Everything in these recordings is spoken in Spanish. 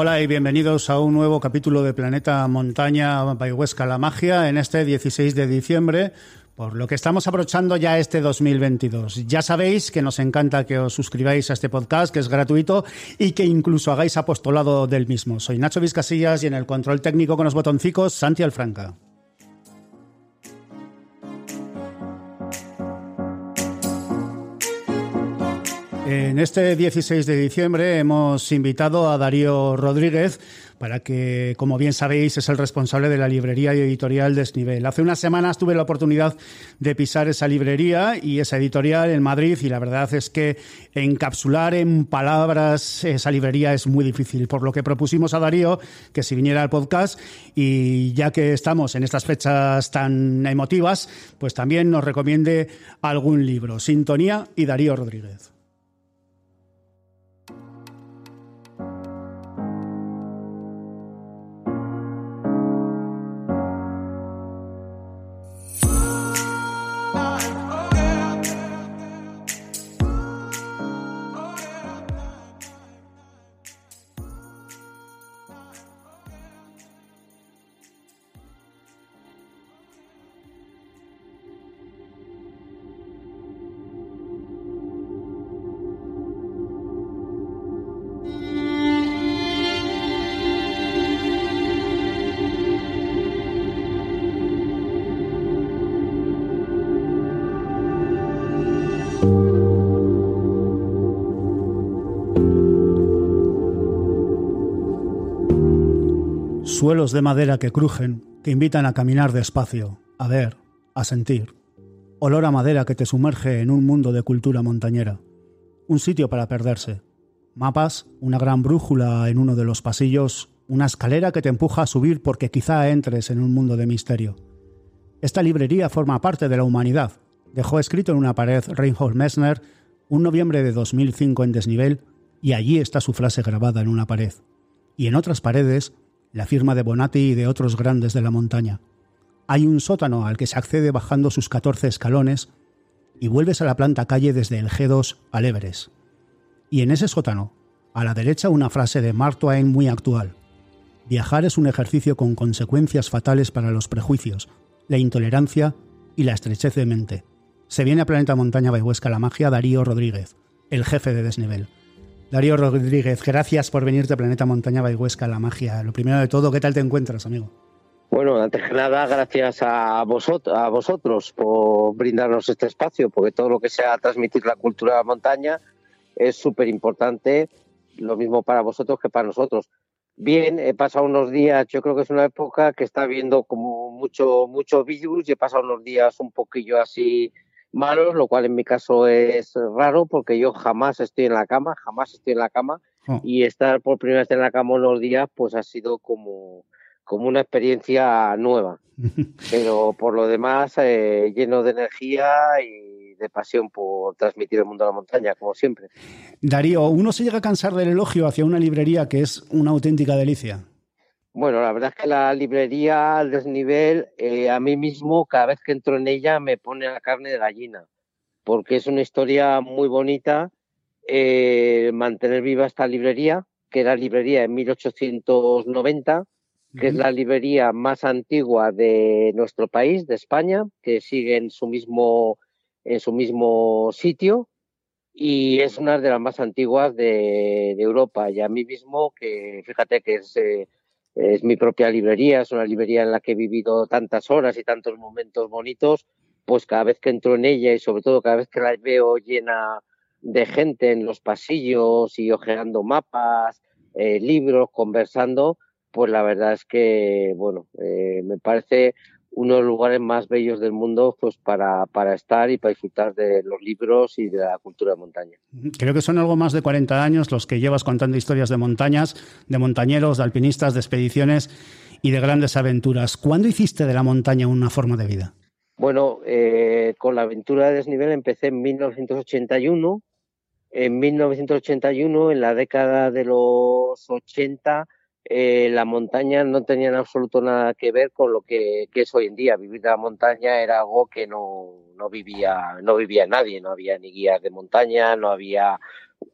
Hola y bienvenidos a un nuevo capítulo de Planeta Montaña Bayhuesca La Magia en este 16 de diciembre, por lo que estamos abrochando ya este 2022. Ya sabéis que nos encanta que os suscribáis a este podcast, que es gratuito y que incluso hagáis apostolado del mismo. Soy Nacho Vizcasillas y en el control técnico con los botoncicos, Santi Alfranca. En este 16 de diciembre hemos invitado a Darío Rodríguez para que, como bien sabéis, es el responsable de la librería y editorial Desnivel. Hace unas semanas tuve la oportunidad de pisar esa librería y esa editorial en Madrid y la verdad es que encapsular en palabras esa librería es muy difícil, por lo que propusimos a Darío que si viniera al podcast y ya que estamos en estas fechas tan emotivas, pues también nos recomiende algún libro. Sintonía y Darío Rodríguez. Suelos de madera que crujen, que invitan a caminar despacio, a ver, a sentir. Olor a madera que te sumerge en un mundo de cultura montañera. Un sitio para perderse. Mapas, una gran brújula en uno de los pasillos, una escalera que te empuja a subir porque quizá entres en un mundo de misterio. Esta librería forma parte de la humanidad. Dejó escrito en una pared Reinhold Messner un noviembre de 2005 en desnivel y allí está su frase grabada en una pared. Y en otras paredes la firma de Bonatti y de otros grandes de la montaña. Hay un sótano al que se accede bajando sus 14 escalones y vuelves a la planta calle desde el G2 al Everest. Y en ese sótano, a la derecha una frase de Mark Twain muy actual. Viajar es un ejercicio con consecuencias fatales para los prejuicios, la intolerancia y la estrechez de mente. Se viene a Planeta Montaña Bayhuesca la magia Darío Rodríguez, el jefe de desnivel. Darío Rodríguez, gracias por venirte a Planeta Montaña Bayhuesca, la magia. Lo primero de todo, ¿qué tal te encuentras, amigo? Bueno, antes que nada, gracias a, vosotros, a vosotros por brindarnos este espacio, porque todo lo que sea transmitir la cultura de la montaña es súper importante, lo mismo para vosotros que para nosotros. Bien, he pasado unos días, yo creo que es una época que está viendo como mucho, mucho virus y he pasado unos días un poquillo así malos, lo cual en mi caso es raro porque yo jamás estoy en la cama, jamás estoy en la cama oh. y estar por primera vez en la cama unos días pues ha sido como, como una experiencia nueva. Pero por lo demás eh, lleno de energía y de pasión por transmitir el mundo de la montaña, como siempre. Darío, uno se llega a cansar del elogio hacia una librería que es una auténtica delicia. Bueno, la verdad es que la librería al desnivel, eh, a mí mismo, cada vez que entro en ella, me pone la carne de gallina, porque es una historia muy bonita eh, mantener viva esta librería, que era librería en 1890, que es la librería más antigua de nuestro país, de España, que sigue en su mismo, en su mismo sitio y es una de las más antiguas de, Europa. Y a mí mismo, que fíjate que es eh, es mi propia librería, es una librería en la que he vivido tantas horas y tantos momentos bonitos, pues cada vez que entro en ella y sobre todo cada vez que la veo llena de gente en los pasillos y ojeando mapas, eh, libros, conversando, pues la verdad es que, bueno, eh, me parece uno de los lugares más bellos del mundo pues para, para estar y para disfrutar de los libros y de la cultura de montaña. Creo que son algo más de 40 años los que llevas contando historias de montañas, de montañeros, de alpinistas, de expediciones y de grandes aventuras. ¿Cuándo hiciste de la montaña una forma de vida? Bueno, eh, con la aventura de desnivel empecé en 1981. En 1981, en la década de los 80, eh, la montaña no tenía en absoluto nada que ver con lo que, es hoy en día. Vivir la montaña era algo que no, no, vivía, no vivía nadie, no había ni guías de montaña, no había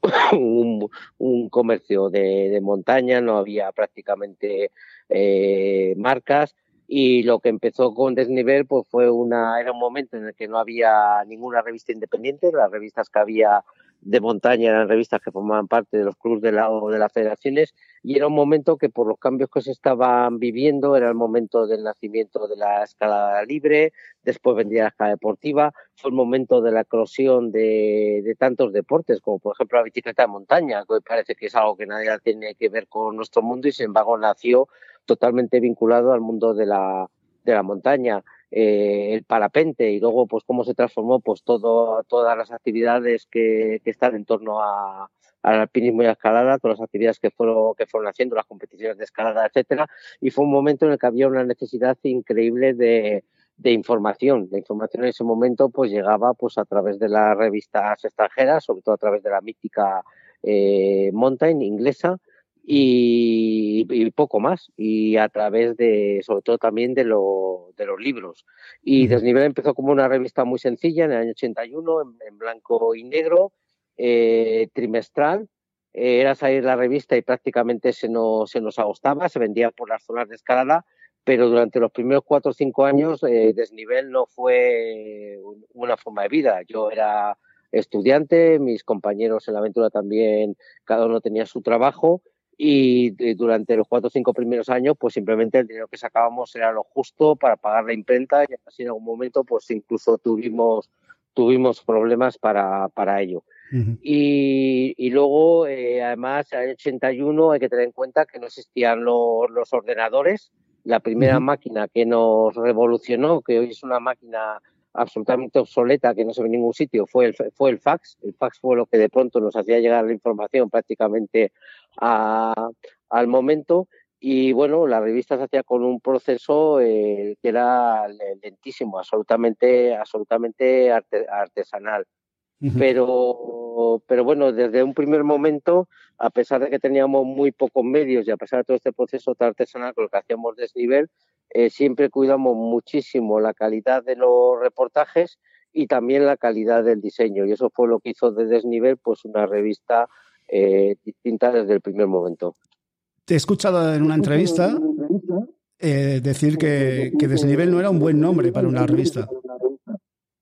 un, comercio de, montaña, no había prácticamente eh, marcas y lo que empezó con Desnivel pues fue una era un momento en el que no había ninguna revista independiente, las revistas que había de montaña eran revistas que formaban parte de los clubes de, la, o de las federaciones y era un momento que por los cambios que se estaban viviendo era el momento del nacimiento de la escalada libre, después vendría la escala deportiva, fue el momento de la eclosión de, de tantos deportes como por ejemplo la bicicleta de montaña, que parece que es algo que nadie tiene que ver con nuestro mundo y sin embargo nació totalmente vinculado al mundo de la, de la montaña. Eh, el parapente y luego pues cómo se transformó pues todo, todas las actividades que, están en torno a, al alpinismo y a la escalada, todas las actividades que fueron, que fueron haciendo, las competiciones de escalada, etcétera, y fue un momento en el que había una necesidad increíble de, de información. La información en ese momento pues llegaba pues a través de las revistas extranjeras, sobre todo a través de la mítica eh, Mountain inglesa, y, poco más y a través de sobre todo también de, lo, de los libros. Y Desnivel empezó como una revista muy sencilla en el año 81 en, blanco y negro eh, trimestral. Eh, era salir la revista y prácticamente se nos, se nos agostaba se vendía por las zonas de escalada pero durante los primeros cuatro o cinco años eh, Desnivel no fue una forma de vida. Yo era estudiante mis compañeros en la aventura también cada uno tenía su trabajo y eh, durante los cuatro o cinco primeros años pues simplemente el dinero que sacábamos era lo justo para pagar la imprenta y así en algún momento pues incluso tuvimos tuvimos problemas para, para ello. y, y, luego, eh, además, en el 81 hay que tener en cuenta que no existían los, los ordenadores. La primera máquina que nos revolucionó, que hoy es una máquina absolutamente obsoleta que no se ve en ningún sitio fue el, fue el fax. El fax fue lo que de pronto nos hacía llegar la información prácticamente a, al momento. Y bueno, la revista se hacía con un proceso eh, que era lentísimo, absolutamente, absolutamente artesanal. Pero, pero bueno, desde un primer momento, a pesar de que teníamos muy pocos medios y a pesar de todo este proceso tan artesanal con lo que hacíamos desnivel, eh, siempre cuidamos muchísimo la calidad de los reportajes y también la calidad del diseño. Y eso fue lo que hizo de Desnivel pues una revista eh, distinta desde el primer momento. Te he escuchado en una entrevista eh, decir que, que Desnivel no era un buen nombre para una revista.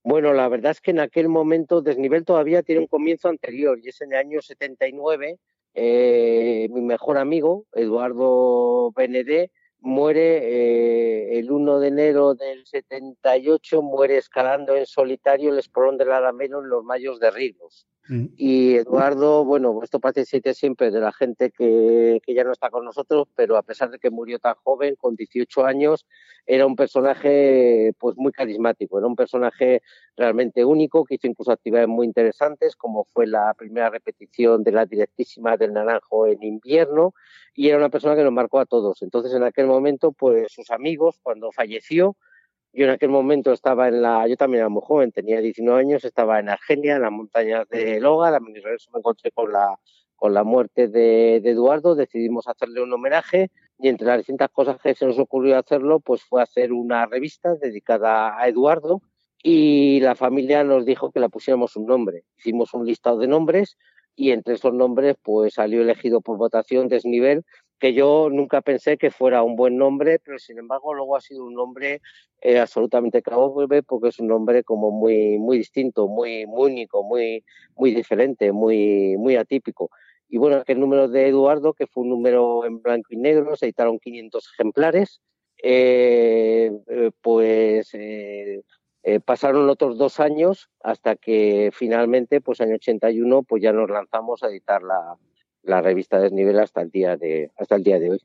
Bueno, la verdad es que en aquel momento Desnivel todavía tiene un comienzo anterior y es en el año 79. Eh, mi mejor amigo, Eduardo Benedé, muere eh, el 1 de enero del 78, muere escalando en solitario el espolón del Alamero en los Mayos de Rigos. Mm. Y Eduardo, bueno, esto participa siempre de la gente que, que, ya no está con nosotros, pero a pesar de que murió tan joven, con 18 años, era un personaje pues muy carismático, era un personaje realmente único, que hizo incluso actividades muy interesantes, como fue la primera repetición de la directísima del Naranjo en invierno, y era una persona que nos marcó a todos. Entonces, en aquel momento, pues sus amigos, cuando falleció, yo en aquel momento estaba en la, yo también era muy joven, tenía 19 años, estaba en Argenia, en las montañas de Loga, a mi regreso me encontré con la, con la muerte de, Eduardo, decidimos hacerle un homenaje y entre las distintas cosas que se nos ocurrió hacerlo, pues fue hacer una revista dedicada a Eduardo y la familia nos dijo que la pusiéramos un nombre. Hicimos un listado de nombres y entre esos nombres pues salió elegido por votación Desnivel que yo nunca pensé que fuera un buen nombre, pero sin embargo luego ha sido un nombre eh, absolutamente clave porque es un nombre como muy muy distinto, muy, muy único, muy muy diferente, muy muy atípico. Y bueno, el número de Eduardo, que fue un número en blanco y negro, se editaron 500 ejemplares, eh, eh, pues pasaron otros dos años hasta que finalmente, pues el 81, pues ya nos lanzamos a editar la, la revista Desnivel hasta el día de, hasta el día de hoy.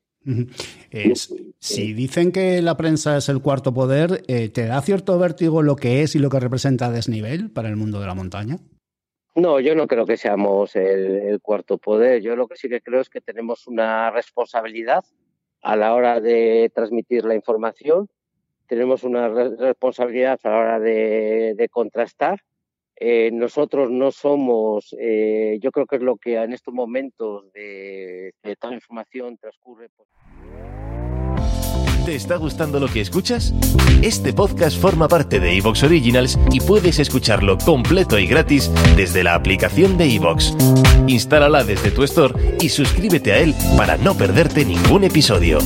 si dicen que la prensa es el cuarto poder, eh, ¿te da cierto vértigo lo que es y lo que representa desnivel para el mundo de la montaña? No, yo no creo que seamos el, cuarto poder. Yo lo que sí que creo es que tenemos una responsabilidad a la hora de transmitir la información, tenemos una responsabilidad a la hora de, contrastar. Eh, nosotros no somos, eh, yo creo que es lo que en estos momentos de, de toda información transcurre. ¿Te está gustando lo que escuchas? Este podcast forma parte de Evox Originals y puedes escucharlo completo y gratis desde la aplicación de Evox. Instálala desde tu store y suscríbete a él para no perderte ningún episodio.